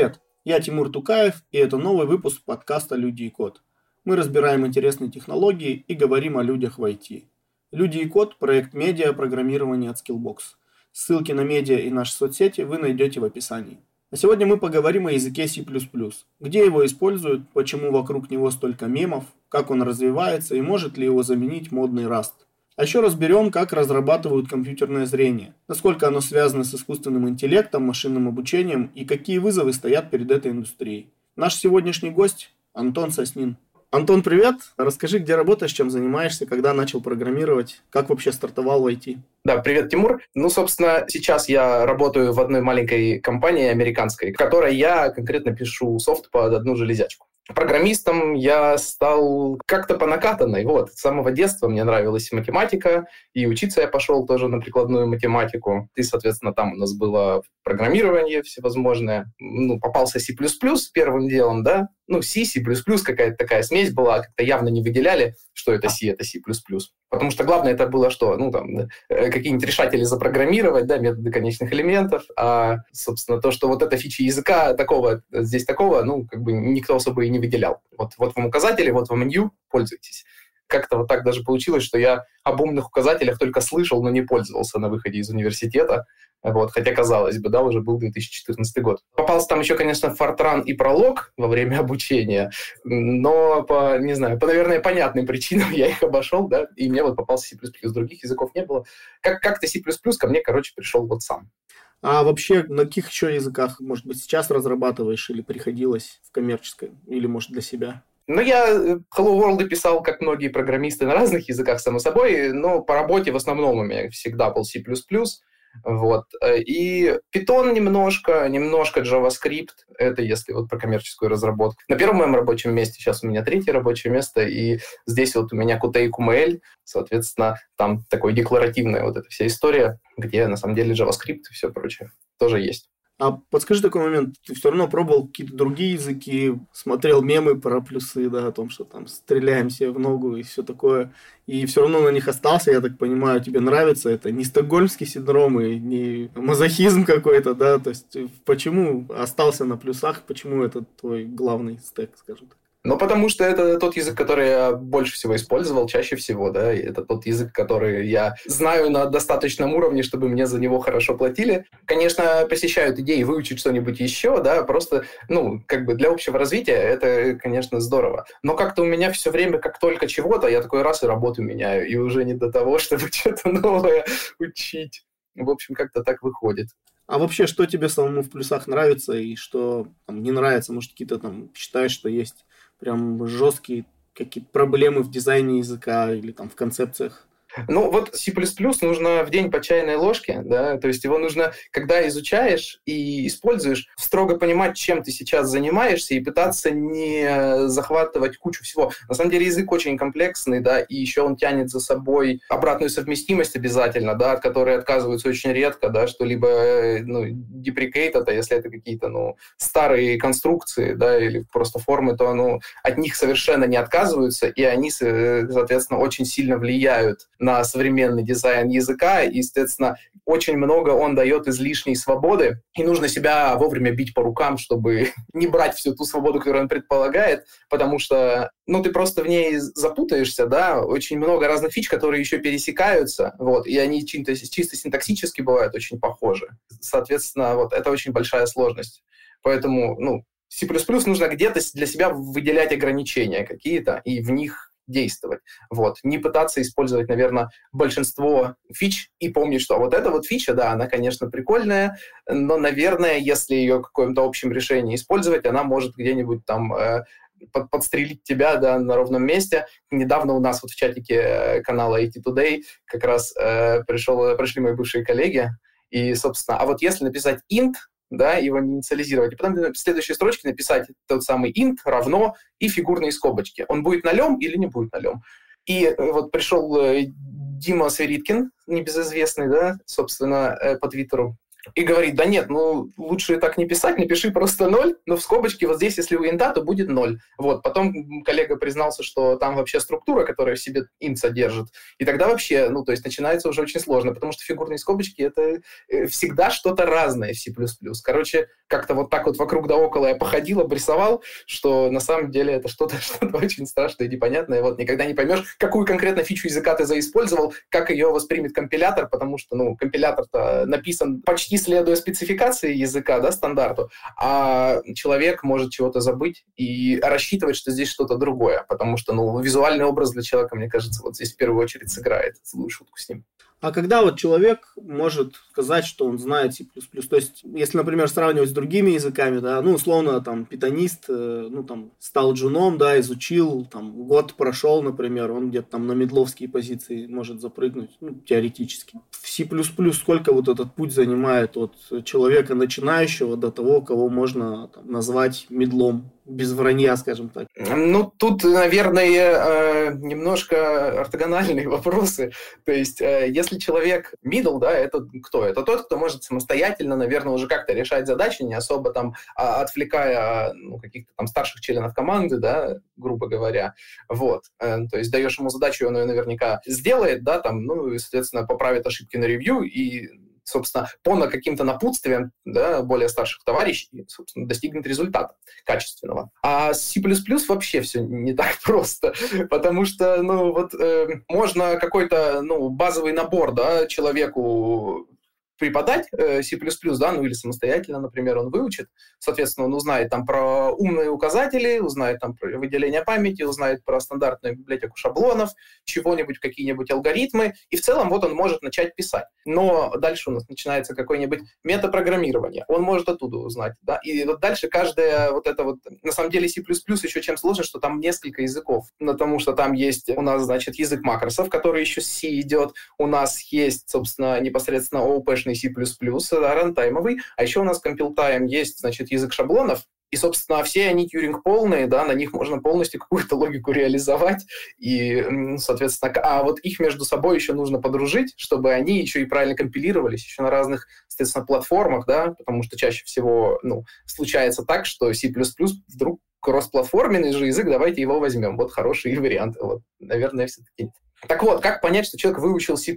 Привет, я Тимур Тукаев, и это новый выпуск подкаста «Люди и код». Мы разбираем интересные технологии и говорим о людях в IT. «Люди и код» – проект медиа программирования от Skillbox. Ссылки на медиа и наши соцсети вы найдете в описании. А сегодня мы поговорим о языке C++. Где его используют, почему вокруг него столько мемов, как он развивается и может ли его заменить модный Rust. А еще разберем, как разрабатывают компьютерное зрение, насколько оно связано с искусственным интеллектом, машинным обучением и какие вызовы стоят перед этой индустрией. Наш сегодняшний гость – Антон Соснин. Антон, привет! Расскажи, где работаешь, чем занимаешься, когда начал программировать, как вообще стартовал в IT? Да, привет, Тимур. Ну, собственно, сейчас я работаю в одной маленькой компании американской, в которой я конкретно пишу софт под одну железячку. Программистом я стал как-то по накатанной. Вот. С самого детства мне нравилась математика, и учиться я пошел тоже на прикладную математику. И, соответственно, там у нас было программирование всевозможное. Ну, попался C++ первым делом, да, ну, C, C++, какая-то такая смесь была, как-то явно не выделяли, что это C, это C++. Потому что главное это было что? Ну, там, э, какие-нибудь решатели запрограммировать, да, методы конечных элементов, а, собственно, то, что вот эта фича языка такого, здесь такого, ну, как бы никто особо и не выделял. Вот, вот вам указатели, вот вам new, пользуйтесь как-то вот так даже получилось, что я об умных указателях только слышал, но не пользовался на выходе из университета. Вот, хотя, казалось бы, да, уже был 2014 год. Попался там еще, конечно, Фортран и Пролог во время обучения, но по, не знаю, по, наверное, понятным причинам я их обошел, да, и мне вот попался C++, других языков не было. Как- как-то C++ ко мне, короче, пришел вот сам. А вообще, на каких еще языках, может быть, сейчас разрабатываешь или приходилось в коммерческой, или, может, для себя? Ну, я э, Hello World писал, как многие программисты, на разных языках, само собой, но по работе в основном у меня всегда был C++. Вот. Э, и Python немножко, немножко JavaScript, это если вот про коммерческую разработку. На первом моем рабочем месте, сейчас у меня третье рабочее место, и здесь вот у меня Qt QML, соответственно, там такой декларативная вот эта вся история, где на самом деле JavaScript и все прочее тоже есть. А подскажи такой момент, ты все равно пробовал какие-то другие языки, смотрел мемы про плюсы, да, о том, что там стреляем себе в ногу и все такое, и все равно на них остался, я так понимаю, тебе нравится это, не стокгольмский синдром и не мазохизм какой-то, да, то есть почему остался на плюсах, почему это твой главный стек, скажем так? Ну, потому что это тот язык, который я больше всего использовал, чаще всего, да, и это тот язык, который я знаю на достаточном уровне, чтобы мне за него хорошо платили. Конечно, посещают идеи выучить что-нибудь еще, да, просто, ну, как бы для общего развития это, конечно, здорово. Но как-то у меня все время, как только чего-то, я такой раз и работу меняю, и уже не до того, чтобы что-то новое учить. В общем, как-то так выходит. А вообще, что тебе самому в плюсах нравится и что там, не нравится? Может, какие-то там считаешь, что есть прям жесткие какие-то проблемы в дизайне языка или там в концепциях? Ну, вот C++ нужно в день по чайной ложке, да, то есть его нужно, когда изучаешь и используешь, строго понимать, чем ты сейчас занимаешься и пытаться не захватывать кучу всего. На самом деле язык очень комплексный, да, и еще он тянет за собой обратную совместимость обязательно, да, от которой отказываются очень редко, да, что либо, ну, деприкейт это, если это какие-то, ну, старые конструкции, да, или просто формы, то, ну, от них совершенно не отказываются, и они, соответственно, очень сильно влияют на современный дизайн языка, и, естественно, очень много он дает излишней свободы, и нужно себя вовремя бить по рукам, чтобы не брать всю ту свободу, которую он предполагает, потому что, ну, ты просто в ней запутаешься, да, очень много разных фич, которые еще пересекаются, вот, и они чисто, чисто синтаксически бывают очень похожи. Соответственно, вот, это очень большая сложность. Поэтому, ну, C++ нужно где-то для себя выделять ограничения какие-то, и в них действовать. Вот. Не пытаться использовать, наверное, большинство фич и помнить, что вот эта вот фича, да, она, конечно, прикольная, но, наверное, если ее в каком-то общем решении использовать, она может где-нибудь там э, под, подстрелить тебя да, на ровном месте. Недавно у нас вот в чатике э, канала IT Today как раз э, пришел, пришли мои бывшие коллеги, и, собственно, а вот если написать int, да, его не инициализировать. И потом в следующей строчке написать тот самый int равно и фигурные скобочки. Он будет нулем или не будет нулем. И э, вот пришел э, Дима Сверидкин, небезызвестный, да, собственно, э, по Твиттеру, и говорит, да нет, ну лучше так не писать, напиши просто ноль, но в скобочке вот здесь, если у инта, то будет ноль. Вот, потом коллега признался, что там вообще структура, которая в себе int содержит, и тогда вообще, ну то есть начинается уже очень сложно, потому что фигурные скобочки это э, всегда что-то разное в C++. Короче, как-то вот так вот вокруг да около я походил, обрисовал, что на самом деле это что-то что очень страшное и непонятное. Вот никогда не поймешь, какую конкретно фичу языка ты заиспользовал, как ее воспримет компилятор, потому что, ну, компилятор-то написан почти следуя спецификации языка, да, стандарту, а человек может чего-то забыть и рассчитывать, что здесь что-то другое, потому что, ну, визуальный образ для человека, мне кажется, вот здесь в первую очередь сыграет злую шутку с ним. А когда вот человек может сказать, что он знает C++, то есть, если, например, сравнивать с другими языками, да, ну, условно, там, питанист, э, ну, там, стал джуном, да, изучил, там, год прошел, например, он где-то там на медловские позиции может запрыгнуть, ну, теоретически. В C++ сколько вот этот путь занимает от человека начинающего до того, кого можно там, назвать медлом? Без вранья, скажем так. Ну, тут, наверное, э, немножко ортогональные вопросы. То есть, э, если человек middle, да, это кто? Это тот, кто может самостоятельно, наверное, уже как-то решать задачи, не особо там а, отвлекая ну, каких-то там старших членов команды, да, грубо говоря. Вот. Э, то есть даешь ему задачу, он ее наверняка сделает, да, там, ну, и, соответственно, поправит ошибки на ревью и собственно, по на каким-то напутствиям да, более старших товарищей, собственно, достигнет результата качественного. А с C++ вообще все не так просто, потому что, ну, вот э, можно какой-то, ну, базовый набор, да, человеку преподать э, C++, да, ну или самостоятельно, например, он выучит. Соответственно, он узнает там про умные указатели, узнает там про выделение памяти, узнает про стандартную библиотеку шаблонов, чего-нибудь, какие-нибудь алгоритмы, и в целом вот он может начать писать. Но дальше у нас начинается какое-нибудь метапрограммирование. Он может оттуда узнать, да, и вот дальше каждая вот это вот, на самом деле C++ еще чем сложно, что там несколько языков, потому что там есть у нас, значит, язык макросов, который еще с C идет, у нас есть, собственно, непосредственно OOP обычный C++, рантаймовый, а еще у нас time есть, значит, язык шаблонов, и, собственно, все они Тьюринг полные, да, на них можно полностью какую-то логику реализовать, и, соответственно, а вот их между собой еще нужно подружить, чтобы они еще и правильно компилировались, еще на разных, соответственно, платформах, да, потому что чаще всего, ну, случается так, что C++ вдруг кроссплатформенный же язык, давайте его возьмем. Вот хороший вариант. Вот, наверное, все-таки. Так вот, как понять, что человек выучил C++,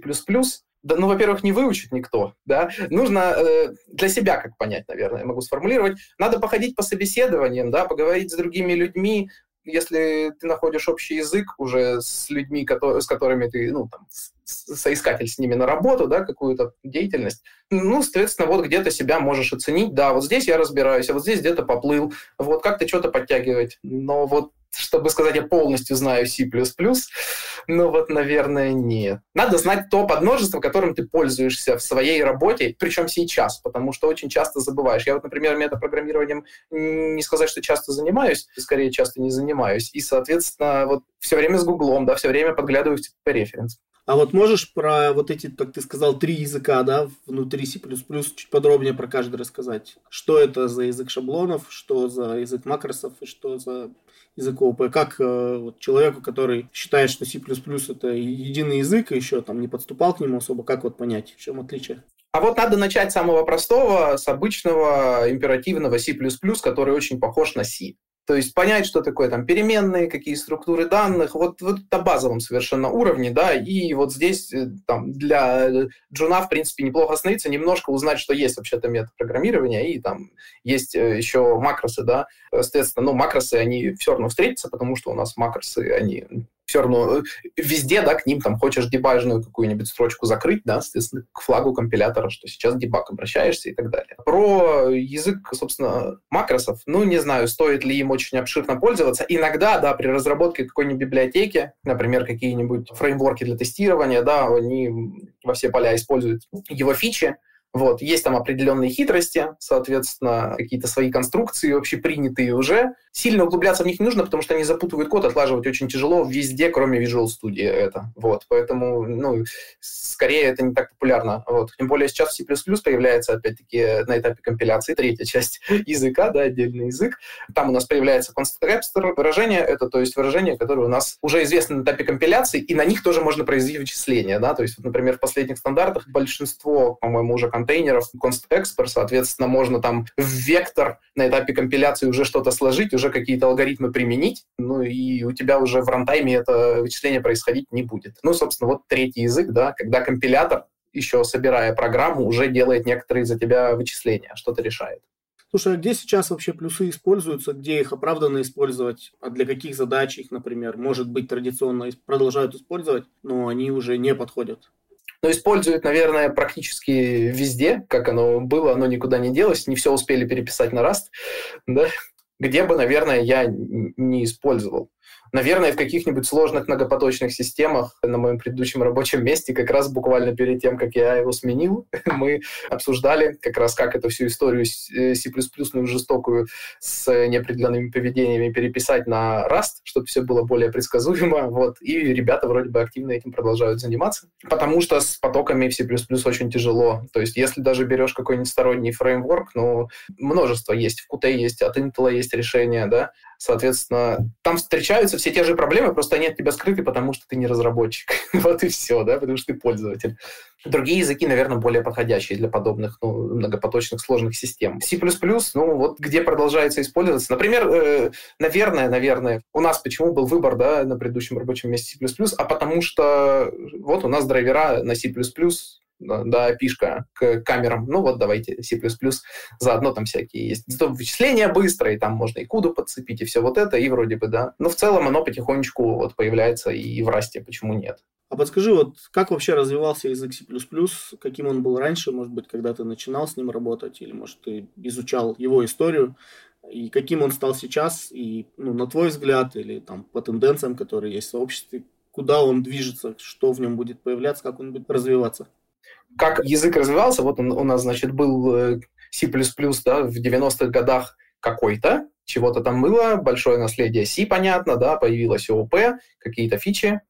да, ну, во-первых, не выучит никто, да, нужно э, для себя как понять, наверное, я могу сформулировать, надо походить по собеседованиям, да, поговорить с другими людьми, если ты находишь общий язык уже с людьми, которые, с которыми ты, ну, там, соискатель с ними на работу, да, какую-то деятельность, ну, соответственно, вот где-то себя можешь оценить, да, вот здесь я разбираюсь, а вот здесь где-то поплыл, вот как-то что-то подтягивать, но вот чтобы сказать, я полностью знаю C++, ну вот, наверное, нет. Надо знать то подмножество, которым ты пользуешься в своей работе, причем сейчас, потому что очень часто забываешь. Я вот, например, метапрограммированием не сказать, что часто занимаюсь, скорее часто не занимаюсь, и, соответственно, вот все время с Гуглом, да, все время подглядываю в референс. А вот можешь про вот эти, как ты сказал, три языка, да, внутри C++, чуть подробнее про каждый рассказать? Что это за язык шаблонов, что за язык макросов и что за язык ООП? Как э, вот, человеку, который считает, что C++ это единый язык, и еще там не подступал к нему особо, как вот понять, в чем отличие? А вот надо начать с самого простого, с обычного императивного C++, который очень похож на C. То есть понять, что такое там переменные, какие структуры данных, вот, вот на базовом совершенно уровне, да, и вот здесь э, там для джуна, в принципе, неплохо остановиться, немножко узнать, что есть вообще-то метод программирования, и там есть э, еще макросы, да, соответственно, ну, макросы, они все равно встретятся, потому что у нас макросы, они все равно э, везде, да, к ним там хочешь дебажную какую-нибудь строчку закрыть, да, соответственно, к флагу компилятора, что сейчас дебаг обращаешься и так далее. Про язык, собственно, макросов, ну, не знаю, стоит ли им очень обширно пользоваться. Иногда, да, при разработке какой-нибудь библиотеки, например, какие-нибудь фреймворки для тестирования, да, они во все поля используют его фичи, вот, есть там определенные хитрости, соответственно, какие-то свои конструкции общепринятые уже. Сильно углубляться в них не нужно, потому что они запутывают код, отлаживать очень тяжело везде, кроме Visual Studio это. Вот, поэтому, ну, скорее это не так популярно. Вот. Тем более сейчас C++ появляется, опять-таки, на этапе компиляции третья часть языка, да, отдельный язык. Там у нас появляется constructor выражение, это то есть выражение, которое у нас уже известно на этапе компиляции, и на них тоже можно произвести вычисления, да, то есть, вот, например, в последних стандартах большинство, по-моему, уже контейнеров, const соответственно, можно там в вектор на этапе компиляции уже что-то сложить, уже какие-то алгоритмы применить, ну и у тебя уже в рантайме это вычисление происходить не будет. Ну, собственно, вот третий язык, да, когда компилятор еще собирая программу, уже делает некоторые за тебя вычисления, что-то решает. Слушай, а где сейчас вообще плюсы используются, где их оправданно использовать, а для каких задач их, например, может быть, традиционно продолжают использовать, но они уже не подходят? Ну, используют, наверное, практически везде, как оно было, оно никуда не делось, не все успели переписать на Rust, да, где бы, наверное, я не использовал. Наверное, в каких-нибудь сложных многопоточных системах на моем предыдущем рабочем месте, как раз буквально перед тем, как я его сменил, мы обсуждали как раз, как эту всю историю C++ ну, жестокую с неопределенными поведениями переписать на Rust, чтобы все было более предсказуемо. Вот. И ребята вроде бы активно этим продолжают заниматься, потому что с потоками в C++ очень тяжело. То есть если даже берешь какой-нибудь сторонний фреймворк, ну, множество есть. В Qt есть, от Intel есть решения, да, Соответственно, там встречаются все те же проблемы, просто они от тебя скрыты, потому что ты не разработчик. вот и все, да, потому что ты пользователь. Другие языки, наверное, более подходящие для подобных ну, многопоточных сложных систем. C++, ну вот где продолжается использоваться. Например, э, наверное, наверное, у нас почему был выбор да, на предыдущем рабочем месте C++, а потому что вот у нас драйвера на C++, да, пишка к камерам. Ну вот давайте C++, заодно там всякие есть. Зато вычисления быстрые, там можно и куду подцепить, и все вот это, и вроде бы, да. Но в целом оно потихонечку вот появляется и в расте, почему нет. А подскажи, вот как вообще развивался язык C++, каким он был раньше, может быть, когда ты начинал с ним работать, или, может, ты изучал его историю, и каким он стал сейчас, и, ну, на твой взгляд, или там по тенденциям, которые есть в сообществе, куда он движется, что в нем будет появляться, как он будет развиваться? Как язык развивался, вот он, у нас, значит, был э, C++ да, в 90-х годах какой-то, чего-то там было, большое наследие C, понятно, да, появилась ООП, какие-то фичи.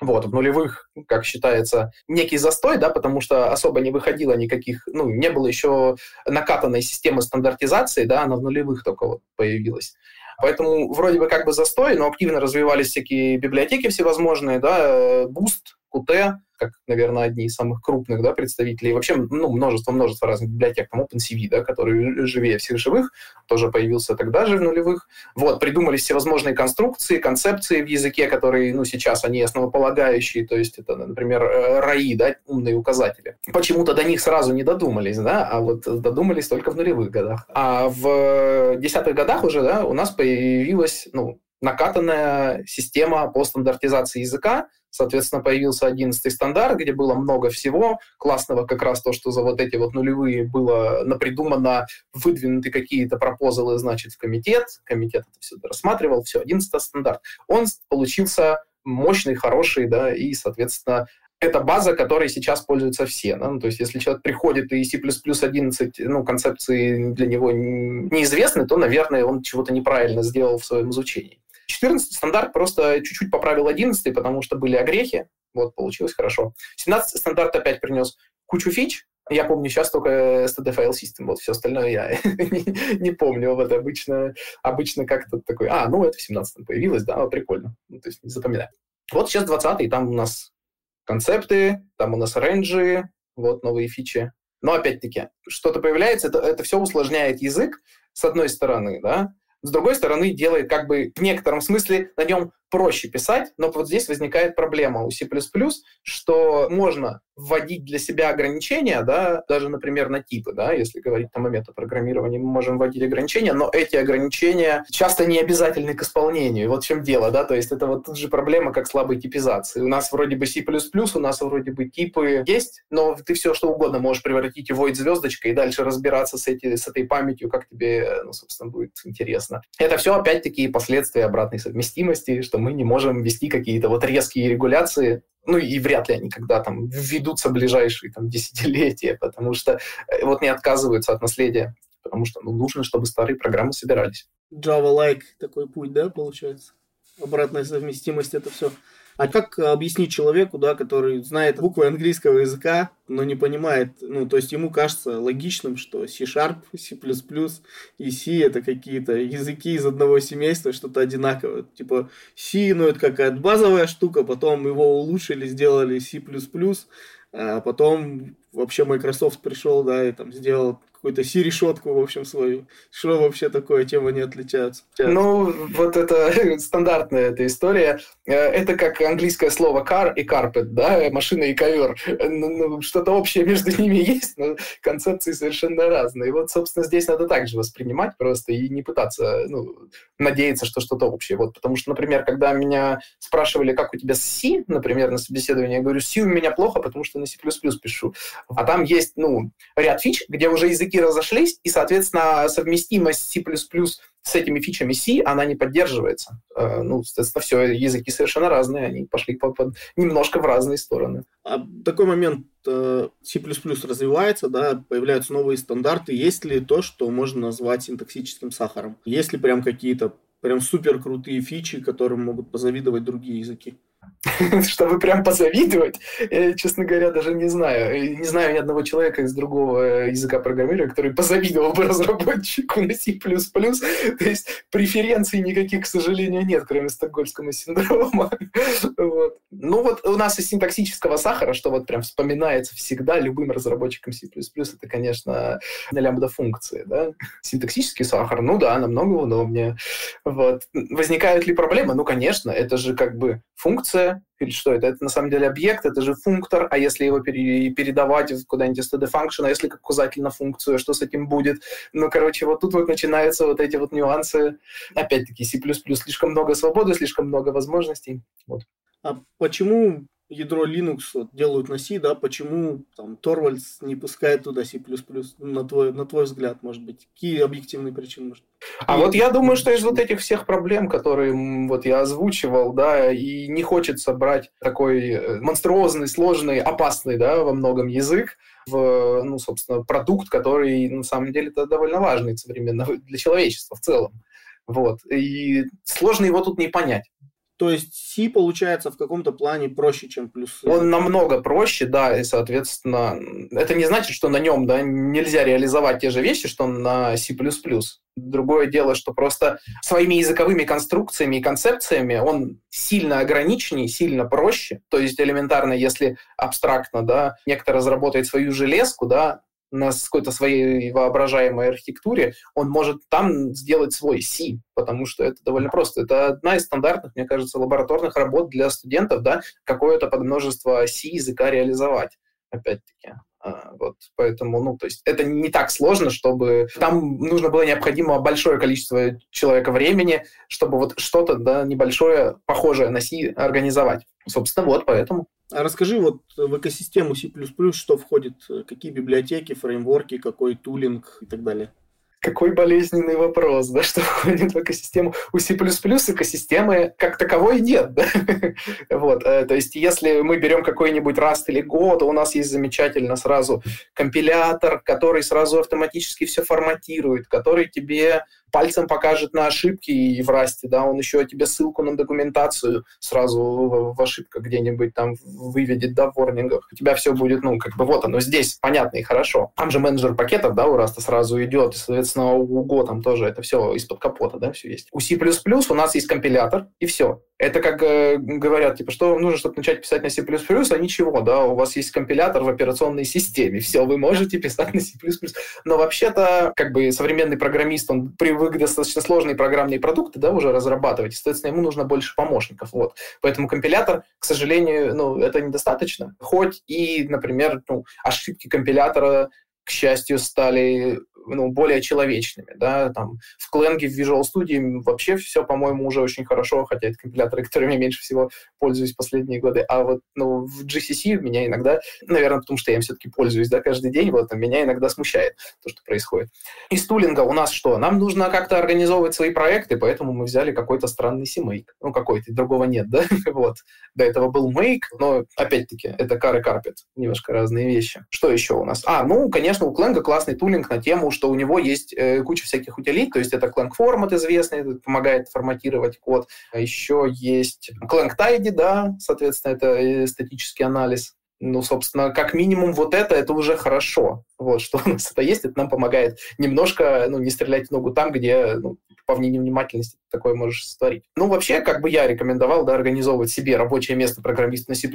Вот, в нулевых, как считается, некий застой, да, потому что особо не выходило никаких, ну, не было еще накатанной системы стандартизации, да, она в нулевых только вот появилась. Поэтому вроде бы как бы застой, но активно развивались всякие библиотеки всевозможные, да, э, Boost, Qt, как, наверное, одни из самых крупных да, представителей. Вообще, ну, множество-множество разных библиотек, там OpenCV, да, который живее всех живых, тоже появился тогда же в нулевых. Вот, придумались всевозможные конструкции, концепции в языке, которые, ну, сейчас они основополагающие, то есть это, например, РАИ, да, умные указатели. Почему-то до них сразу не додумались, да, а вот додумались только в нулевых годах. А в десятых годах уже, да, у нас появилась, ну, накатанная система по стандартизации языка, Соответственно, появился 11 стандарт, где было много всего классного, как раз то, что за вот эти вот нулевые было напридумано, выдвинуты какие-то пропозалы, значит, в комитет, комитет это все рассматривал, все, 11 стандарт. Он получился мощный, хороший, да, и, соответственно, это база, которой сейчас пользуются все. Да? Ну, то есть, если человек приходит и C++ 11, ну, концепции для него неизвестны, то, наверное, он чего-то неправильно сделал в своем изучении. 14 стандарт просто чуть-чуть поправил 11, потому что были огрехи. Вот, получилось хорошо. 17 стандарт опять принес кучу фич. Я помню сейчас только STD File System, вот все остальное я не, не помню. Вот обычно, обычно как-то такой, а, ну это в 17 появилось, да, прикольно. Ну, то есть не запоминаю. Вот сейчас 20 там у нас концепты, там у нас рейнджи, вот новые фичи. Но опять-таки, что-то появляется, это, это все усложняет язык, с одной стороны, да, с другой стороны, делает как бы в некотором смысле на нем проще писать, но вот здесь возникает проблема у C++, что можно вводить для себя ограничения, да, даже, например, на типы, да, если говорить там о метапрограммировании, мы можем вводить ограничения, но эти ограничения часто не обязательны к исполнению. Вот в чем дело, да, то есть это вот тут же проблема, как слабой типизации. У нас вроде бы C++, у нас вроде бы типы есть, но ты все что угодно можешь превратить в void звездочкой и дальше разбираться с, эти, с этой памятью, как тебе, ну, собственно, будет интересно. Это все, опять-таки, последствия обратной совместимости, что мы не можем ввести какие-то вот резкие регуляции, ну и вряд ли они когда там введутся в ближайшие там, десятилетия, потому что э, вот не отказываются от наследия, потому что ну, нужно, чтобы старые программы собирались. Java-like такой путь, да, получается? Обратная совместимость, это все а как объяснить человеку, да, который знает буквы английского языка, но не понимает, ну, то есть ему кажется логичным, что C-Sharp, C++ и C это какие-то языки из одного семейства, что-то одинаковое. Типа C, ну, это какая-то базовая штука, потом его улучшили, сделали C++, А потом вообще Microsoft пришел, да, и там сделал какую-то си-решетку, в общем, свою. Что вообще такое, чем они отличаются? Ну, вот это стандартная эта история. Э, это как английское слово car и carpet, да, машина и ковер. Ну, ну, что-то общее между ними есть, но концепции совершенно разные. И вот, собственно, здесь надо также воспринимать просто и не пытаться, ну, надеяться, что что-то общее. Вот, потому что, например, когда меня спрашивали, как у тебя с C, например, на собеседовании, я говорю, C у меня плохо, потому что на C++ пишу. А там есть, ну, ряд фич, где уже язык языки разошлись, и, соответственно, совместимость C++ с этими фичами C, она не поддерживается. Э, ну, соответственно, все, языки совершенно разные, они пошли по, по, немножко в разные стороны. А такой момент э, C++ развивается, да, появляются новые стандарты. Есть ли то, что можно назвать синтаксическим сахаром? Есть ли прям какие-то прям супер крутые фичи, которым могут позавидовать другие языки? чтобы прям позавидовать, честно говоря, даже не знаю. Не знаю ни одного человека из другого языка программирования, который позавидовал бы разработчику на C++. То есть преференций никаких, к сожалению, нет, кроме стокгольмского синдрома. Вот. Ну вот у нас из синтаксического сахара, что вот прям вспоминается всегда любым разработчикам C++, это, конечно, лямбда-функции. Да? Синтаксический сахар, ну да, намного удобнее. Вот. Возникают ли проблемы? Ну, конечно, это же как бы функция, или что это? Это на самом деле объект, это же функтор, а если его пере, передавать куда-нибудь из std function, а если как указатель на функцию, что с этим будет? Ну, короче, вот тут вот начинаются вот эти вот нюансы. Опять-таки, C++ слишком много свободы, слишком много возможностей. Вот. А почему ядро Linux вот, делают на C, да, почему там Торвальдс не пускает туда C++, на твой, на твой взгляд, может быть? Какие объективные причины, может а вот я думаю, что из вот этих всех проблем, которые вот я озвучивал, да, и не хочется брать такой э, монструозный, сложный, опасный, да, во многом язык, в, ну, собственно, продукт, который на самом деле это довольно важный современно для человечества в целом. Вот. И сложно его тут не понять. То есть C получается в каком-то плане проще, чем плюс. Он намного проще, да, и, соответственно, это не значит, что на нем да, нельзя реализовать те же вещи, что на C++. Другое дело, что просто своими языковыми конструкциями и концепциями он сильно ограниченнее, сильно проще. То есть элементарно, если абстрактно, да, некто разработает свою железку, да, на какой-то своей воображаемой архитектуре, он может там сделать свой C, потому что это довольно просто. Это одна из стандартных, мне кажется, лабораторных работ для студентов, да, какое-то подмножество C языка реализовать, опять-таки. А, вот, поэтому, ну, то есть это не так сложно, чтобы там нужно было необходимо большое количество человека времени, чтобы вот что-то, да, небольшое, похожее на C организовать. Собственно, вот поэтому. А расскажи вот в экосистему C++, что входит, какие библиотеки, фреймворки, какой тулинг и так далее? Какой болезненный вопрос, да, что входит в экосистему. У C++ экосистемы как таковой нет, да? вот, э, то есть если мы берем какой-нибудь Rust или Go, то у нас есть замечательно сразу компилятор, который сразу автоматически все форматирует, который тебе пальцем покажет на ошибки и в расте, да, он еще тебе ссылку на документацию сразу в, в ошибках где-нибудь там выведет, да, в ворнингах. У тебя все будет, ну, как бы вот оно здесь, понятно и хорошо. Там же менеджер пакетов, да, у раста сразу идет, и, соответственно, у Go там тоже это все из-под капота, да, все есть. У C++ у нас есть компилятор, и все. Это как э, говорят, типа, что нужно, чтобы начать писать на C++, а ничего, да, у вас есть компилятор в операционной системе, все, вы можете писать на C++. Но вообще-то, как бы, современный программист, он привык достаточно сложные программные продукты, да, уже разрабатывать, соответственно, ему нужно больше помощников, вот. Поэтому компилятор, к сожалению, ну, это недостаточно. Хоть и, например, ну, ошибки компилятора к счастью, стали ну, более человечными. Да? Там, в Clang, в Visual Studio вообще все, по-моему, уже очень хорошо, хотя это компиляторы, которыми я меньше всего пользуюсь последние годы. А вот ну, в GCC меня иногда, наверное, потому что я им все-таки пользуюсь да, каждый день, вот, меня иногда смущает то, что происходит. Из тулинга у нас что? Нам нужно как-то организовывать свои проекты, поэтому мы взяли какой-то странный CMake. Ну, какой-то, другого нет, да? вот. До этого был Make, но, опять-таки, это и Carpet. Немножко разные вещи. Что еще у нас? А, ну, конечно, у Clang классный тулинг на тему что у него есть э, куча всяких утилит, то есть это Clang Format известный, помогает форматировать код. А еще есть Clang Tidy, да, соответственно, это статический анализ ну, собственно, как минимум вот это, это уже хорошо. Вот, что у нас это есть, это нам помогает немножко, ну, не стрелять в ногу там, где, ну, по невнимательности такое можешь сотворить. Ну, вообще, как бы я рекомендовал, да, организовывать себе рабочее место программиста на C++,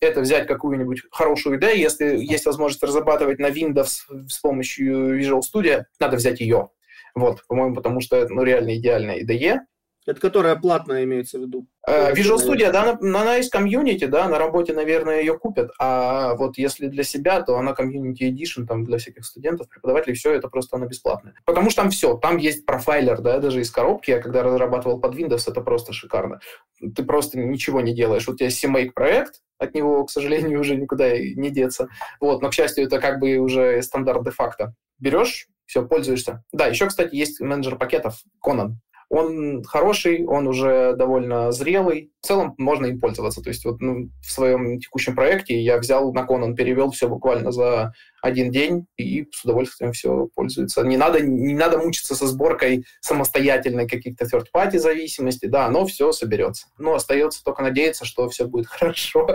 это взять какую-нибудь хорошую идею, если есть возможность разрабатывать на Windows с помощью Visual Studio, надо взять ее. Вот, по-моему, потому что это ну, реально идеальная IDE, это которая платная имеется в виду? Uh, Visual Studio, да, она, она есть комьюнити, да, на работе, наверное, ее купят. А вот если для себя, то она комьюнити Edition, там, для всяких студентов, преподавателей, все это просто она бесплатная. Потому что там все, там есть профайлер, да, даже из коробки. Я когда разрабатывал под Windows, это просто шикарно. Ты просто ничего не делаешь. Вот у тебя CMake проект, от него, к сожалению, уже никуда не деться. Вот, но, к счастью, это как бы уже стандарт де-факто. Берешь, все, пользуешься. Да, еще, кстати, есть менеджер пакетов Conan. Он хороший, он уже довольно зрелый. В целом можно им пользоваться. То есть вот ну, в своем текущем проекте я взял на он перевел все буквально за один день и с удовольствием все пользуется. Не надо, не надо мучиться со сборкой самостоятельной каких-то third-party зависимостей. Да, оно все соберется. Но остается только надеяться, что все будет хорошо.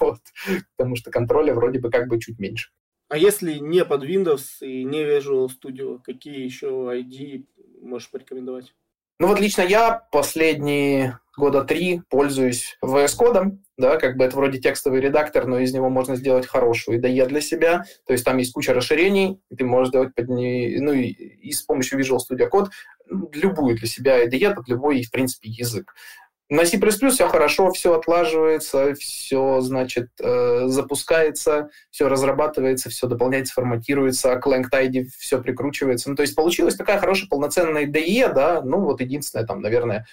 вот. Потому что контроля вроде бы как бы чуть меньше. А если не под Windows и не Visual Studio, какие еще ID можешь порекомендовать? Ну вот лично я последние года три пользуюсь VS кодом, да, как бы это вроде текстовый редактор, но из него можно сделать хорошую IDE для себя, то есть там есть куча расширений, ты можешь сделать под ней, ну и, и с помощью Visual Studio Code любую для себя IDE под любой, в принципе, язык. На C++ все хорошо, все отлаживается, все, значит, э, запускается, все разрабатывается, все дополняется, форматируется, а к LangTide все прикручивается. Ну, то есть получилась такая хорошая полноценная IDE, да, ну, вот единственное, там, наверное,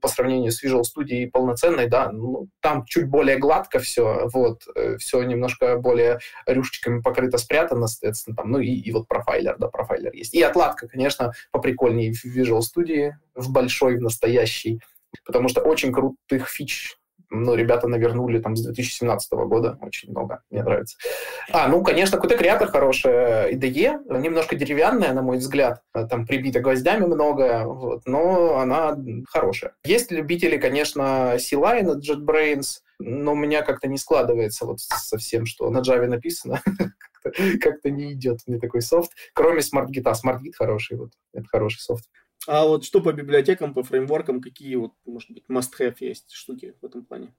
по сравнению с Visual Studio полноценной, да, ну, там чуть более гладко все, вот, э, все немножко более рюшечками покрыто, спрятано, соответственно, там, ну, и, и вот профайлер, да, профайлер есть. И отладка, конечно, поприкольнее в Visual Studio, в большой, в настоящий, потому что очень крутых фич ну, ребята навернули там с 2017 года, очень много, мне нравится. А, ну, конечно, Qt Creator хорошая IDE, немножко деревянная, на мой взгляд, там прибита гвоздями много, вот, но она хорошая. Есть любители, конечно, C-Line JetBrains, но у меня как-то не складывается вот совсем, что на Java написано, как-то не идет мне такой софт, кроме SmartGit. А SmartGit хороший, вот, это хороший софт. А вот что по библиотекам, по фреймворкам, какие вот, может быть, must-have есть штуки в этом плане?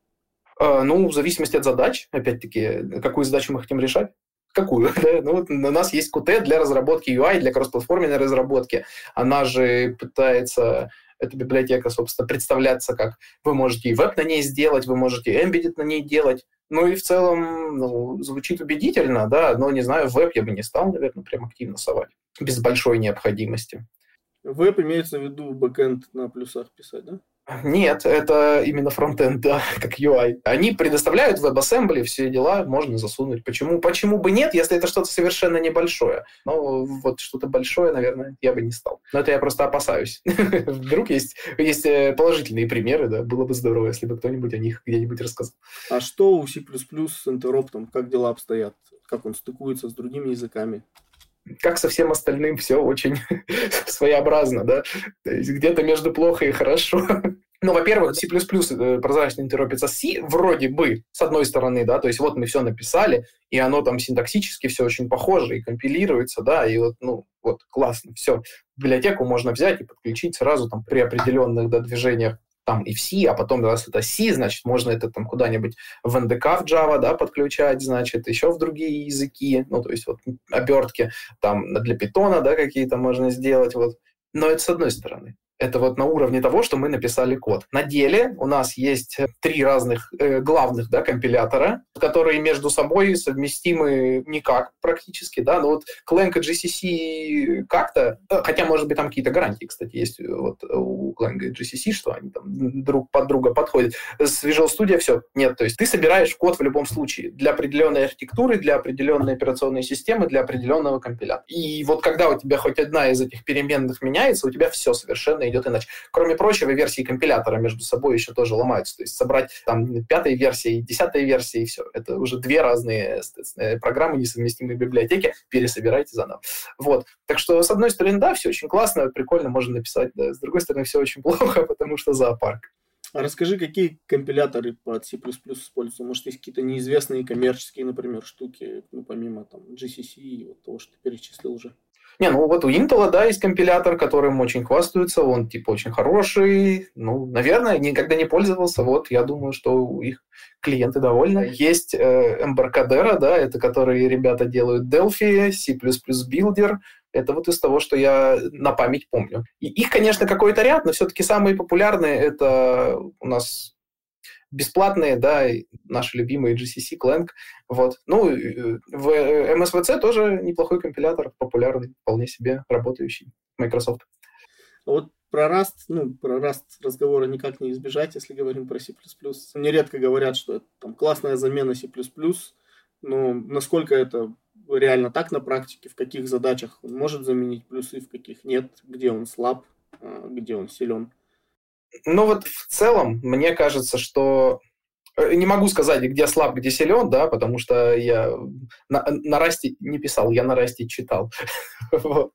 А, ну, в зависимости от задач, опять-таки, какую задачу мы хотим решать. Какую? Да? Ну, вот у нас есть Qt для разработки UI, для кроссплатформенной разработки. Она же пытается эта библиотека, собственно, представляться как вы можете и веб на ней сделать, вы можете embedded на ней делать. Ну и в целом ну, звучит убедительно, да, но не знаю, веб я бы не стал, наверное, прям активно совать без большой необходимости. Веб имеется в виду бэкэнд на плюсах писать, да? Нет, это именно фронтенд, да, как UI. Они предоставляют WebAssembly, все дела можно засунуть. Почему? Почему бы нет, если это что-то совершенно небольшое? Ну, вот что-то большое, наверное, я бы не стал. Но это я просто опасаюсь. Вдруг есть, есть э, положительные примеры, да, было бы здорово, если бы кто-нибудь о них где-нибудь рассказал. А что у C++ с интероптом? Как дела обстоят? Как он стыкуется с другими языками? Как со всем остальным, все очень своеобразно, да, где-то между плохо и хорошо. Ну, во-первых, C++ прозрачно интеропится C, вроде бы, с одной стороны, да, то есть вот мы все написали, и оно там синтаксически все очень похоже, и компилируется, да, и вот, ну, вот, классно, все. Библиотеку можно взять и подключить сразу там при определенных да, движениях там и в C, а потом, раз это C, значит, можно это там куда-нибудь в NDK в Java, да, подключать, значит, еще в другие языки, ну, то есть вот обертки там для питона, да, какие-то можно сделать, вот. Но это с одной стороны. Это вот на уровне того, что мы написали код. На деле у нас есть три разных э, главных да, компилятора, которые между собой совместимы никак практически. Да? Но вот Clang и GCC как-то, э, хотя, может быть, там какие-то гарантии, кстати, есть вот у Clang и GCC, что они там друг под друга подходят. С Visual Studio все, нет. То есть ты собираешь код в любом случае для определенной архитектуры, для определенной операционной системы, для определенного компилятора. И вот когда у тебя хоть одна из этих переменных меняется, у тебя все совершенно идет иначе. Кроме прочего, версии компилятора между собой еще тоже ломаются. То есть собрать там пятой версии, десятой версии, и все. Это уже две разные программы, несовместимые библиотеки, пересобирайте заново. Вот. Так что, с одной стороны, да, все очень классно, прикольно, можно написать, да. С другой стороны, все очень плохо, потому что зоопарк. А расскажи, какие компиляторы под C++ используются? Может, есть какие-то неизвестные коммерческие, например, штуки, ну, помимо там GCC и вот того, что ты перечислил уже? Не, ну вот у Intel, да, есть компилятор, которым очень хвастаются, он типа очень хороший. Ну, наверное, никогда не пользовался. Вот, я думаю, что у их клиенты довольны. Есть э, Embarcadero, да, это которые ребята делают Delphi, C++ Builder. Это вот из того, что я на память помню. И их, конечно, какой-то ряд, но все-таки самые популярные это у нас бесплатные, да, наши любимые GCC, Clang, вот. Ну, в MSVC тоже неплохой компилятор, популярный, вполне себе работающий, Microsoft. Вот про Rust, ну, про Rust разговора никак не избежать, если говорим про C++. Мне редко говорят, что это там классная замена C++, но насколько это реально так на практике, в каких задачах он может заменить плюсы, в каких нет, где он слаб, а, где он силен. Ну вот в целом, мне кажется, что э, не могу сказать, где слаб, где силен, да, потому что я на, на Расте не писал, я на Расте читал.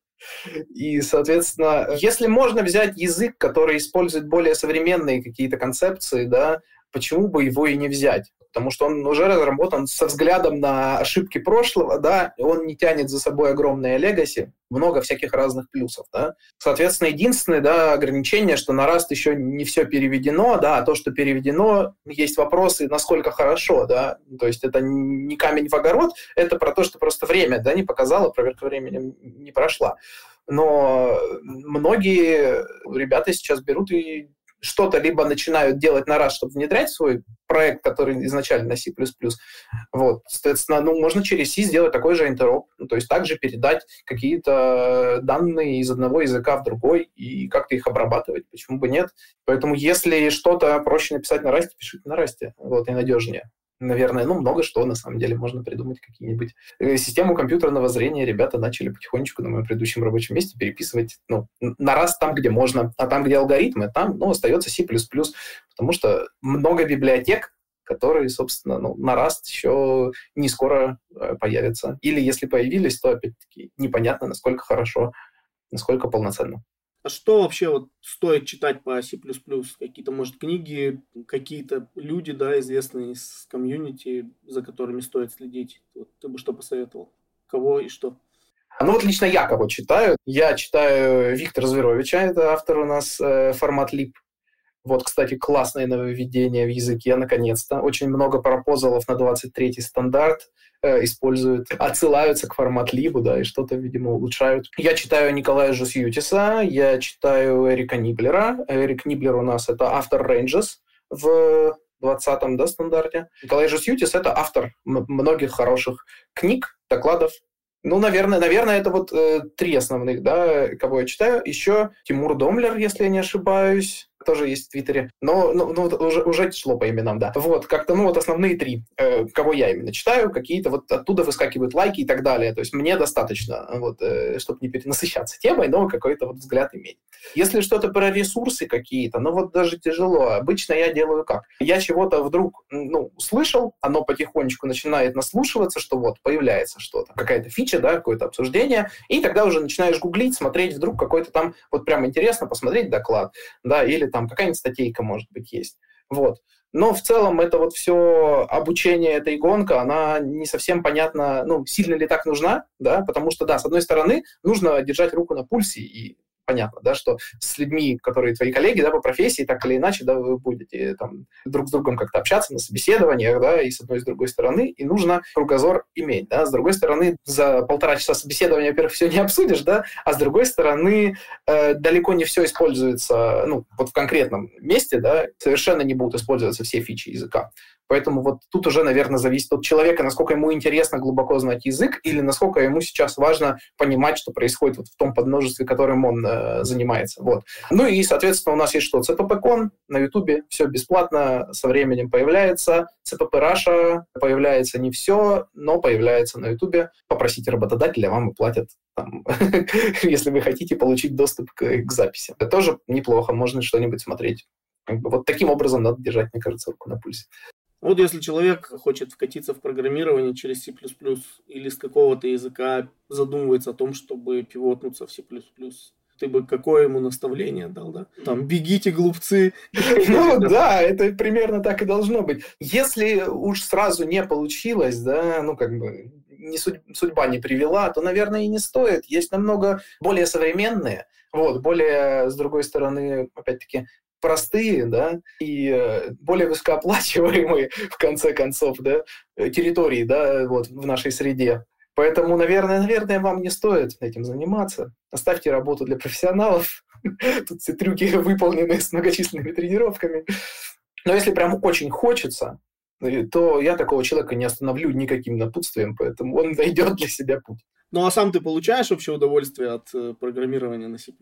И, соответственно, если можно взять язык, который использует более современные какие-то концепции, да, почему бы его и не взять? потому что он уже разработан со взглядом на ошибки прошлого, да, он не тянет за собой огромное легаси, много всяких разных плюсов, да. Соответственно, единственное, да, ограничение, что на Rust еще не все переведено, да, а то, что переведено, есть вопросы, насколько хорошо, да, то есть это не камень в огород, это про то, что просто время, да, не показало, проверка времени не прошла. Но многие ребята сейчас берут и что-то либо начинают делать на раз, чтобы внедрять свой проект, который изначально на C++. Вот, соответственно, ну, можно через C сделать такой же интероп, ну, то есть также передать какие-то данные из одного языка в другой и как-то их обрабатывать, почему бы нет. Поэтому если что-то проще написать на расте, пишите на расте, вот, и надежнее наверное, ну, много что на самом деле можно придумать, какие-нибудь. Э, систему компьютерного зрения ребята начали потихонечку на моем предыдущем рабочем месте переписывать, ну, на раз там, где можно, а там, где алгоритмы, там, ну, остается C++, потому что много библиотек, которые, собственно, ну, на Rust еще не скоро э, появятся. Или если появились, то, опять-таки, непонятно, насколько хорошо, насколько полноценно. А что вообще вот стоит читать по C++? Какие-то, может, книги, какие-то люди, да, известные из комьюнити, за которыми стоит следить? Вот ты бы что посоветовал? Кого и что? Ну вот лично я кого читаю. Я читаю Виктора Зверовича, это автор у нас э, формат лип. Вот, кстати, классное нововведение в языке, наконец-то. Очень много пропозалов на 23-й стандарт. Э, используют, отсылаются к формат-либу, да, и что-то, видимо, улучшают. Я читаю Николая Жусьютиса, я читаю Эрика Ниблера. Эрик Ниблер у нас это автор Ranges в 20-м да, стандарте. Николай Жусьютис — это автор многих хороших книг, докладов. Ну, наверное, наверное, это вот э, три основных, да, кого я читаю. Еще Тимур Домлер, если я не ошибаюсь тоже есть в Твиттере. Но ну, ну, уже, уже тяжело по именам, да. Вот, как-то, ну, вот основные три, э, кого я именно читаю, какие-то вот оттуда выскакивают лайки и так далее. То есть мне достаточно, вот, э, чтобы не перенасыщаться темой, но какой-то вот взгляд иметь. Если что-то про ресурсы какие-то, ну, вот даже тяжело. Обычно я делаю как? Я чего-то вдруг, ну, услышал, оно потихонечку начинает наслушиваться, что вот появляется что-то, какая-то фича, да, какое-то обсуждение, и тогда уже начинаешь гуглить, смотреть вдруг какой-то там, вот прям интересно посмотреть доклад, да, или там какая-нибудь статейка, может быть, есть. Вот. Но в целом это вот все обучение этой гонка, она не совсем понятна, ну, сильно ли так нужна, да, потому что, да, с одной стороны, нужно держать руку на пульсе и понятно, да, что с людьми, которые твои коллеги, да, по профессии, так или иначе, да, вы будете там друг с другом как-то общаться на собеседованиях, да, и с одной и с другой стороны, и нужно кругозор иметь, да, с другой стороны, за полтора часа собеседования, во-первых, все не обсудишь, да, а с другой стороны, э, далеко не все используется, ну, вот в конкретном месте, да, совершенно не будут использоваться все фичи языка. Поэтому вот тут уже, наверное, зависит от человека, насколько ему интересно глубоко знать язык или насколько ему сейчас важно понимать, что происходит вот в том подмножестве, которым он э, занимается. Вот. Ну и, соответственно, у нас есть что? CPP.con на YouTube, все бесплатно, со временем появляется. CPP Russia появляется не все, но появляется на YouTube. Попросите работодателя, вам и платят там, если вы хотите получить доступ к, к записи. Это тоже неплохо, можно что-нибудь смотреть. Вот таким образом надо держать, мне кажется, руку на пульсе. Вот если человек хочет вкатиться в программирование через C++ или с какого-то языка задумывается о том, чтобы пивотнуться в C++, ты бы какое ему наставление дал, да? Там, бегите, глупцы. Ну да, это примерно так и должно быть. Если уж сразу не получилось, да, ну как бы не судьба не привела, то, наверное, и не стоит. Есть намного более современные, вот, более, с другой стороны, опять-таки, простые, да, и э, более высокооплачиваемые, в конце концов, да, территории, да, вот, в нашей среде. Поэтому, наверное, наверное, вам не стоит этим заниматься. Оставьте работу для профессионалов. Тут все трюки выполнены с многочисленными тренировками. Но если прям очень хочется, то я такого человека не остановлю никаким напутствием, поэтому он найдет для себя путь. Ну а сам ты получаешь вообще удовольствие от э, программирования на C++?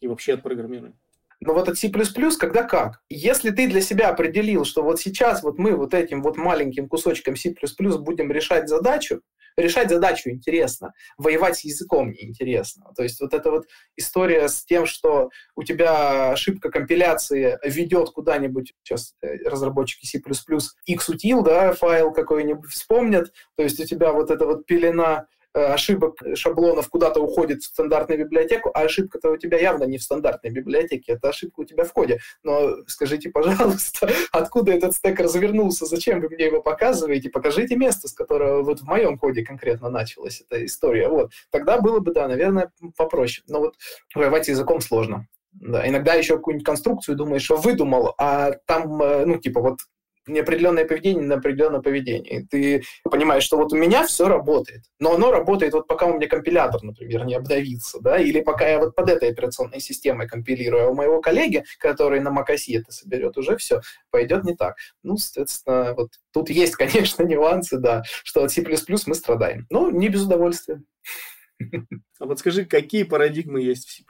И вообще от программирования? Но вот от C++, когда как? Если ты для себя определил, что вот сейчас вот мы вот этим вот маленьким кусочком C++ будем решать задачу, решать задачу интересно, воевать с языком неинтересно. То есть вот эта вот история с тем, что у тебя ошибка компиляции ведет куда-нибудь, сейчас э, разработчики C++ xutil, да, файл какой-нибудь вспомнят, то есть у тебя вот эта вот пелена ошибок шаблонов куда-то уходит в стандартную библиотеку, а ошибка-то у тебя явно не в стандартной библиотеке, это ошибка у тебя в коде. Но скажите, пожалуйста, откуда этот стек развернулся, зачем вы мне его показываете, покажите место, с которого вот в моем коде конкретно началась эта история. Вот. Тогда было бы, да, наверное, попроще. Но вот воевать языком сложно. Да, иногда еще какую-нибудь конструкцию думаешь, что выдумал, а там, э, ну, типа, вот неопределенное поведение на определенное поведение. Ты понимаешь, что вот у меня все работает, но оно работает вот пока у меня компилятор, например, не обновится, да, или пока я вот под этой операционной системой компилирую, а у моего коллеги, который на macOS это соберет, уже все пойдет не так. Ну, соответственно, вот тут есть, конечно, нюансы, да, что от C++ мы страдаем, но не без удовольствия. А подскажи, какие парадигмы есть в C++?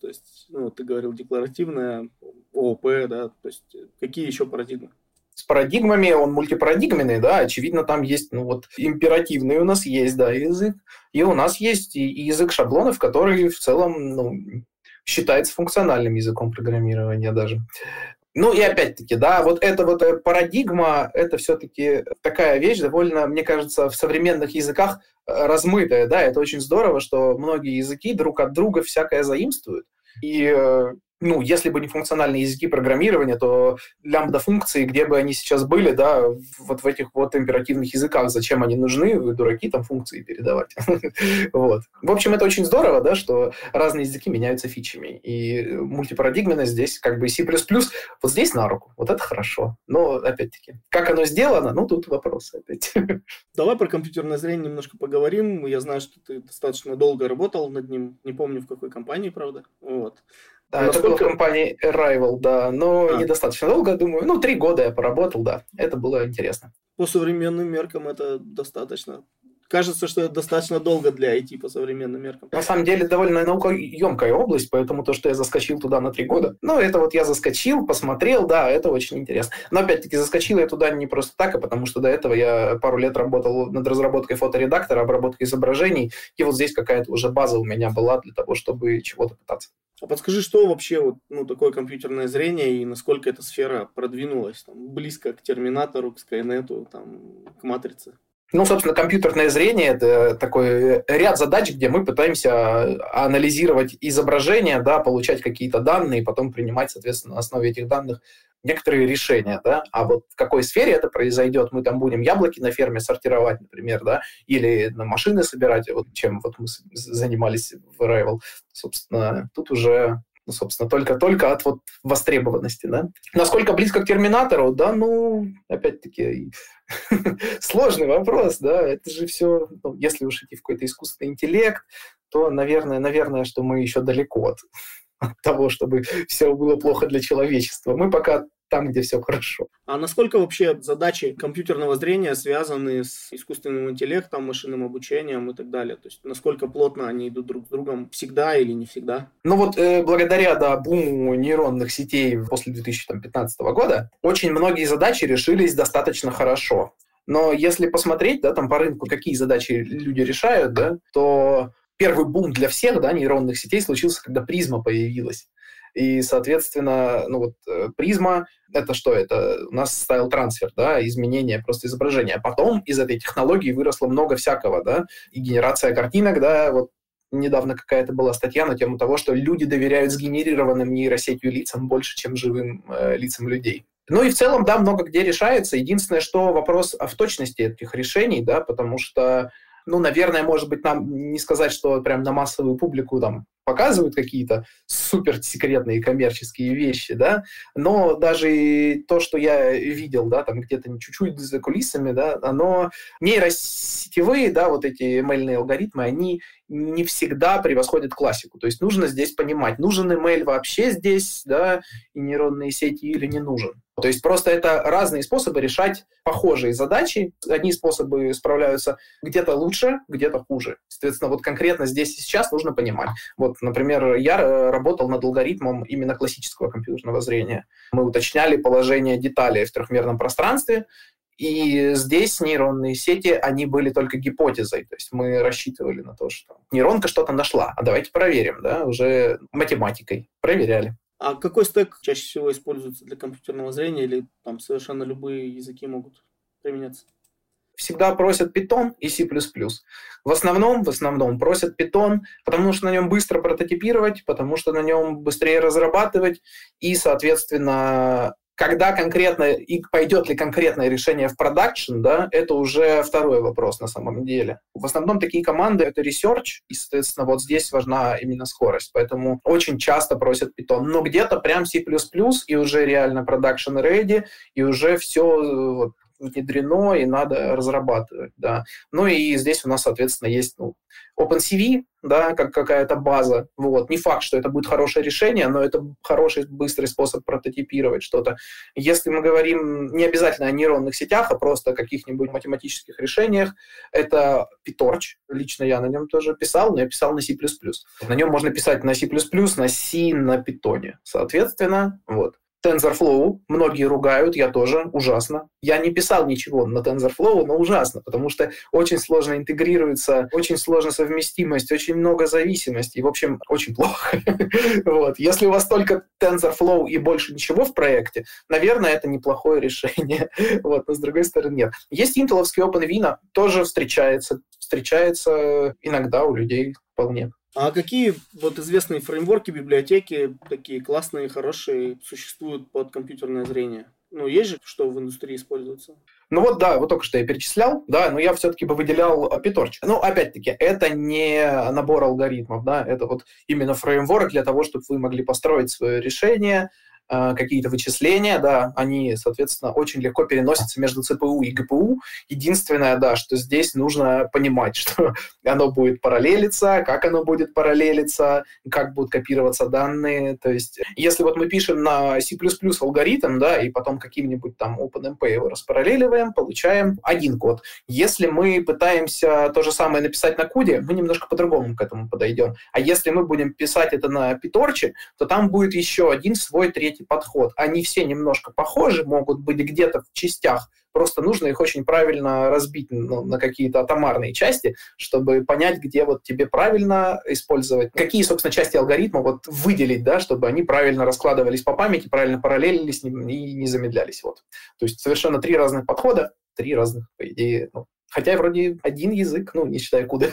То есть, ну, ты говорил декларативная, ООП, да, то есть какие еще парадигмы? С парадигмами, он мультипарадигменный, да, очевидно, там есть, ну вот, императивный у нас есть, да, язык, и у нас есть и язык шаблонов, который в целом, ну, считается функциональным языком программирования даже. Ну и опять-таки, да, вот эта вот э, парадигма, это все-таки такая вещь довольно, мне кажется, в современных языках э, размытая, да, это очень здорово, что многие языки друг от друга всякое заимствуют. И э, ну, если бы не функциональные языки программирования, то лямбда-функции, где бы они сейчас были, да, вот в этих вот императивных языках, зачем они нужны, вы дураки там функции передавать. вот. В общем, это очень здорово, да, что разные языки меняются фичами. И мультипарадигменность здесь как бы C++ вот здесь на руку. Вот это хорошо. Но, опять-таки, как оно сделано, ну, тут вопрос опять. Давай про компьютерное зрение немножко поговорим. Я знаю, что ты достаточно долго работал над ним. Не помню, в какой компании, правда. Вот. Да, Насколько... это было в компании Arrival, да, но а. недостаточно долго, думаю. Ну, три года я поработал, да, это было интересно. По современным меркам это достаточно кажется, что это достаточно долго для IT по современным меркам. На самом деле, довольно наукоемкая область, поэтому то, что я заскочил туда на три года, ну, это вот я заскочил, посмотрел, да, это очень интересно. Но, опять-таки, заскочил я туда не просто так, а потому что до этого я пару лет работал над разработкой фоторедактора, обработкой изображений, и вот здесь какая-то уже база у меня была для того, чтобы чего-то пытаться. А подскажи, что вообще вот, ну, такое компьютерное зрение и насколько эта сфера продвинулась там, близко к Терминатору, к Скайнету, там, к Матрице? Ну, собственно, компьютерное зрение – это такой ряд задач, где мы пытаемся анализировать изображения, да, получать какие-то данные, и потом принимать, соответственно, на основе этих данных некоторые решения, да, а вот в какой сфере это произойдет, мы там будем яблоки на ферме сортировать, например, да, или на машины собирать, вот чем вот мы занимались в Arrival, собственно, тут уже ну, собственно, только-только от вот востребованности, да. Насколько близко к терминатору, да, ну, опять-таки, сложный вопрос, да, это же все, ну, если уж идти в какой-то искусственный интеллект, то, наверное, наверное, что мы еще далеко от, от того, чтобы все было плохо для человечества. Мы пока там, где все хорошо. А насколько вообще задачи компьютерного зрения связаны с искусственным интеллектом, машинным обучением и так далее? То есть насколько плотно они идут друг с другом всегда или не всегда? Ну вот э, благодаря да, буму нейронных сетей после 2015 года очень многие задачи решились достаточно хорошо. Но если посмотреть, да, там по рынку, какие задачи люди решают, да, то первый бум для всех, да, нейронных сетей случился, когда Prisma появилась. И, соответственно, ну вот э, Prisma — это что? Это у нас style transfer, да, изменение просто изображения. А потом из этой технологии выросло много всякого, да, и генерация картинок, да, вот недавно какая-то была статья на тему того, что люди доверяют сгенерированным нейросетью лицам больше, чем живым э, лицам людей. Ну и в целом, да, много где решается. Единственное, что вопрос в точности этих решений, да, потому что ну, наверное, может быть, нам не сказать, что прям на массовую публику там показывают какие-то суперсекретные коммерческие вещи, да, но даже то, что я видел, да, там где-то чуть-чуть за кулисами, да, оно нейросетевые, да, вот эти ML алгоритмы, они не всегда превосходят классику. То есть нужно здесь понимать, нужен ML вообще здесь, да, и нейронные сети или не нужен. То есть просто это разные способы решать похожие задачи. Одни способы справляются где-то лучше, где-то хуже. Соответственно, вот конкретно здесь и сейчас нужно понимать. Вот например, я э, работал над алгоритмом именно классического компьютерного зрения. Мы уточняли положение деталей в трехмерном пространстве, и здесь нейронные сети, они были только гипотезой. То есть мы рассчитывали на то, что нейронка что-то нашла. А давайте проверим, да, уже математикой. Проверяли. А какой стек чаще всего используется для компьютерного зрения или там совершенно любые языки могут применяться? всегда просят Python и C++. В основном, в основном просят Python, потому что на нем быстро прототипировать, потому что на нем быстрее разрабатывать, и, соответственно, когда конкретно, и пойдет ли конкретное решение в продакшн, да, это уже второй вопрос на самом деле. В основном такие команды — это research, и, соответственно, вот здесь важна именно скорость. Поэтому очень часто просят Python. Но где-то прям C++, и уже реально production ready, и уже все вот, внедрено и надо разрабатывать, да. Ну и здесь у нас, соответственно, есть ну, OpenCV, да, как какая-то база. Вот. Не факт, что это будет хорошее решение, но это хороший, быстрый способ прототипировать что-то. Если мы говорим не обязательно о нейронных сетях, а просто о каких-нибудь математических решениях, это PyTorch. Лично я на нем тоже писал, но я писал на C++. На нем можно писать на C++, на C, на Python. Соответственно, вот. TensorFlow многие ругают, я тоже, ужасно. Я не писал ничего на TensorFlow, но ужасно, потому что очень сложно интегрируется, очень сложно совместимость, очень много зависимостей. В общем, очень плохо. вот. Если у вас только TensorFlow и больше ничего в проекте, наверное, это неплохое решение. вот. Но с другой стороны, нет. Есть интеловский OpenVINO, тоже встречается. Встречается иногда у людей вполне. А какие вот известные фреймворки, библиотеки, такие классные, хорошие, существуют под компьютерное зрение? Ну, есть же, что в индустрии используется? Ну вот, да, вот только что я перечислял, да, но я все-таки бы выделял Питорч. Ну, опять-таки, это не набор алгоритмов, да, это вот именно фреймворк для того, чтобы вы могли построить свое решение, Э, какие-то вычисления, да, они, соответственно, очень легко переносятся между ЦПУ и ГПУ. Единственное, да, что здесь нужно понимать, что оно будет параллелиться, как оно будет параллелиться, как будут копироваться данные. То есть, если вот мы пишем на C++ алгоритм, да, и потом каким-нибудь там OpenMP его распараллеливаем, получаем один код. Если мы пытаемся то же самое написать на куде, мы немножко по-другому к этому подойдем. А если мы будем писать это на Питорче, то там будет еще один свой третий третий подход. Они все немножко похожи, могут быть где-то в частях, просто нужно их очень правильно разбить ну, на какие-то атомарные части, чтобы понять, где вот тебе правильно использовать, какие, собственно, части алгоритма вот выделить, да, чтобы они правильно раскладывались по памяти, правильно параллелились и не замедлялись. Вот. То есть совершенно три разных подхода, три разных, по идее, ну, Хотя вроде один язык, ну, не считая куда.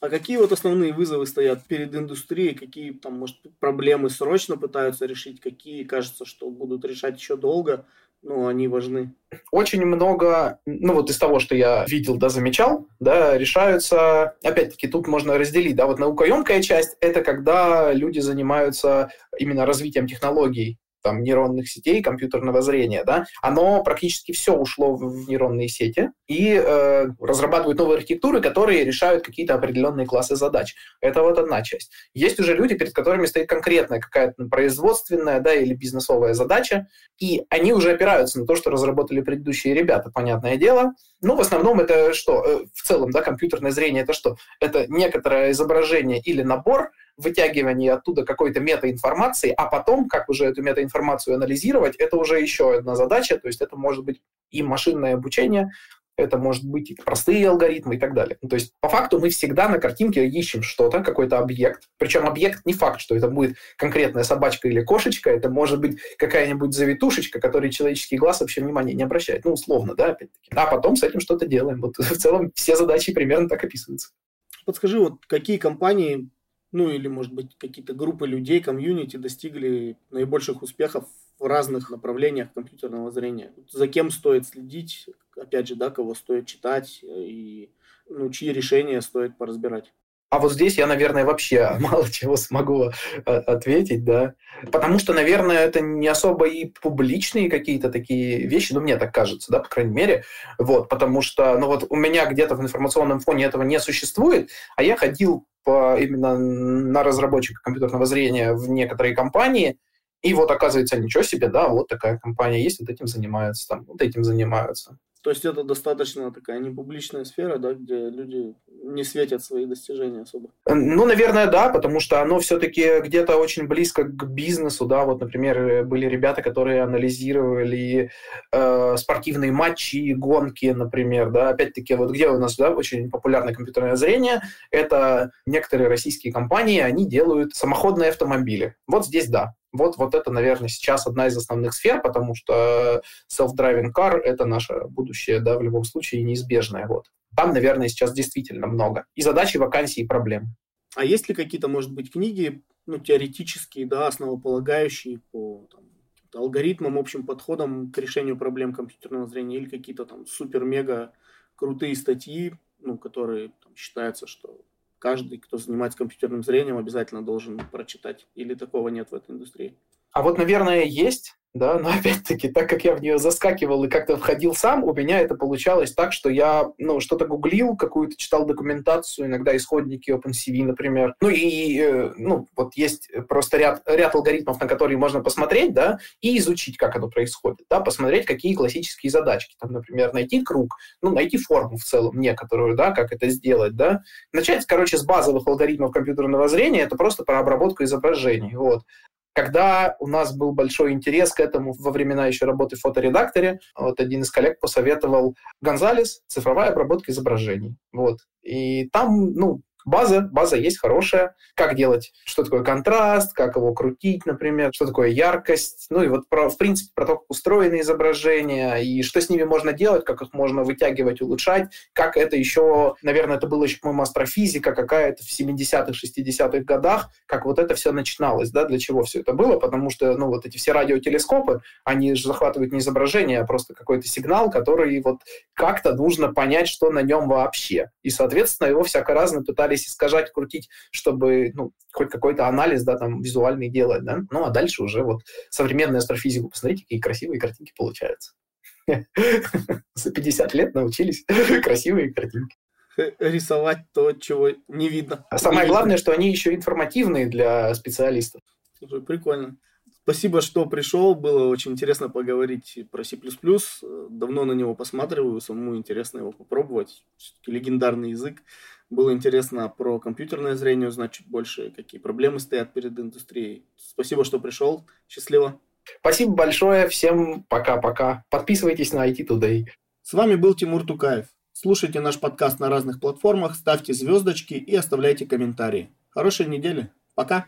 А какие вот основные вызовы стоят перед индустрией? Какие там, может, проблемы срочно пытаются решить? Какие, кажется, что будут решать еще долго? Ну, они важны. Очень много, ну вот из того, что я видел, да, замечал, да, решаются, опять-таки, тут можно разделить, да, вот наукоемкая часть – это когда люди занимаются именно развитием технологий, там, нейронных сетей, компьютерного зрения, да, оно практически все ушло в, в нейронные сети и э, разрабатывают новые архитектуры, которые решают какие-то определенные классы задач. Это вот одна часть. Есть уже люди, перед которыми стоит конкретная какая-то производственная да, или бизнесовая задача, и они уже опираются на то, что разработали предыдущие ребята, понятное дело. Ну, в основном это что? Э, в целом, да, компьютерное зрение это что? Это некоторое изображение или набор, вытягивание оттуда какой-то метаинформации, а потом, как уже эту метаинформацию анализировать, это уже еще одна задача, то есть это может быть и машинное обучение, это может быть и простые алгоритмы и так далее. Ну, то есть по факту мы всегда на картинке ищем что-то, какой-то объект. Причем объект не факт, что это будет конкретная собачка или кошечка, это может быть какая-нибудь завитушечка, которой человеческий глаз вообще внимания не обращает. Ну, условно, да, опять-таки. А потом с этим что-то делаем. Вот в целом все задачи примерно так описываются. Подскажи, вот какие компании, ну или, может быть, какие-то группы людей, комьюнити достигли наибольших успехов в разных направлениях компьютерного зрения? За кем стоит следить, опять же, да, кого стоит читать и ну, чьи решения стоит поразбирать? А вот здесь я, наверное, вообще мало чего смогу э, ответить, да. Потому что, наверное, это не особо и публичные какие-то такие вещи, ну, мне так кажется, да, по крайней мере. Вот, потому что, ну, вот у меня где-то в информационном фоне этого не существует, а я ходил по, именно на разработчика компьютерного зрения в некоторые компании, и вот оказывается, ничего себе, да, вот такая компания есть, вот этим занимаются, там, вот этим занимаются. То есть это достаточно такая непубличная сфера, да, где люди не светят свои достижения особо. Э, ну, наверное, да, потому что оно все-таки где-то очень близко к бизнесу, да. Вот, например, были ребята, которые анализировали э, спортивные матчи, гонки, например, да. Опять-таки, вот где у нас, да, очень популярное компьютерное зрение, это некоторые российские компании, они делают самоходные автомобили. Вот здесь да. Вот, вот это, наверное, сейчас одна из основных сфер, потому что self-driving car — это наше будущее, да, в любом случае неизбежное. Вот. Там, наверное, сейчас действительно много. И задачи, вакансий, и проблем. А есть ли какие-то, может быть, книги, ну, теоретические, да, основополагающие по там, алгоритмам, общим подходам к решению проблем компьютерного зрения или какие-то там супер-мега крутые статьи, ну, которые там, считается, что каждый, кто занимается компьютерным зрением, обязательно должен прочитать. Или такого нет в этой индустрии? А вот, наверное, есть да, но опять-таки, так как я в нее заскакивал и как-то входил сам, у меня это получалось так, что я, ну, что-то гуглил, какую-то читал документацию, иногда исходники OpenCV, например. Ну и, э, ну, вот есть просто ряд, ряд алгоритмов, на которые можно посмотреть, да, и изучить, как оно происходит, да, посмотреть, какие классические задачки, там, например, найти круг, ну, найти форму в целом некоторую, да, как это сделать, да. Начать, короче, с базовых алгоритмов компьютерного зрения, это просто про обработку изображений, вот. Когда у нас был большой интерес к этому во времена еще работы в фоторедакторе, вот один из коллег посоветовал Гонзалес «Цифровая обработка изображений». Вот. И там, ну, База, база есть хорошая. Как делать, что такое контраст, как его крутить, например, что такое яркость. Ну и вот, про, в принципе, про то, как устроены изображения, и что с ними можно делать, как их можно вытягивать, улучшать, как это еще, наверное, это было еще, по-моему, астрофизика какая-то в 70-х, 60-х годах, как вот это все начиналось, да, для чего все это было, потому что, ну, вот эти все радиотелескопы, они же захватывают не изображение, а просто какой-то сигнал, который вот как-то нужно понять, что на нем вообще. И, соответственно, его всяко разно пытались пытались искажать, крутить, чтобы ну, хоть какой-то анализ да, там, визуальный делать. Да? Ну, а дальше уже вот современную астрофизику, посмотрите, какие красивые картинки получаются. За 50 лет научились красивые картинки рисовать то, чего не видно. А самое главное, что они еще информативные для специалистов. Слушай, прикольно. Спасибо, что пришел. Было очень интересно поговорить про C++. Давно на него посматриваю, самому интересно его попробовать. Все-таки легендарный язык. Было интересно про компьютерное зрение узнать чуть больше, какие проблемы стоят перед индустрией. Спасибо, что пришел. Счастливо. Спасибо большое. Всем пока-пока. Подписывайтесь на IT Today. С вами был Тимур Тукаев. Слушайте наш подкаст на разных платформах, ставьте звездочки и оставляйте комментарии. Хорошей недели. Пока.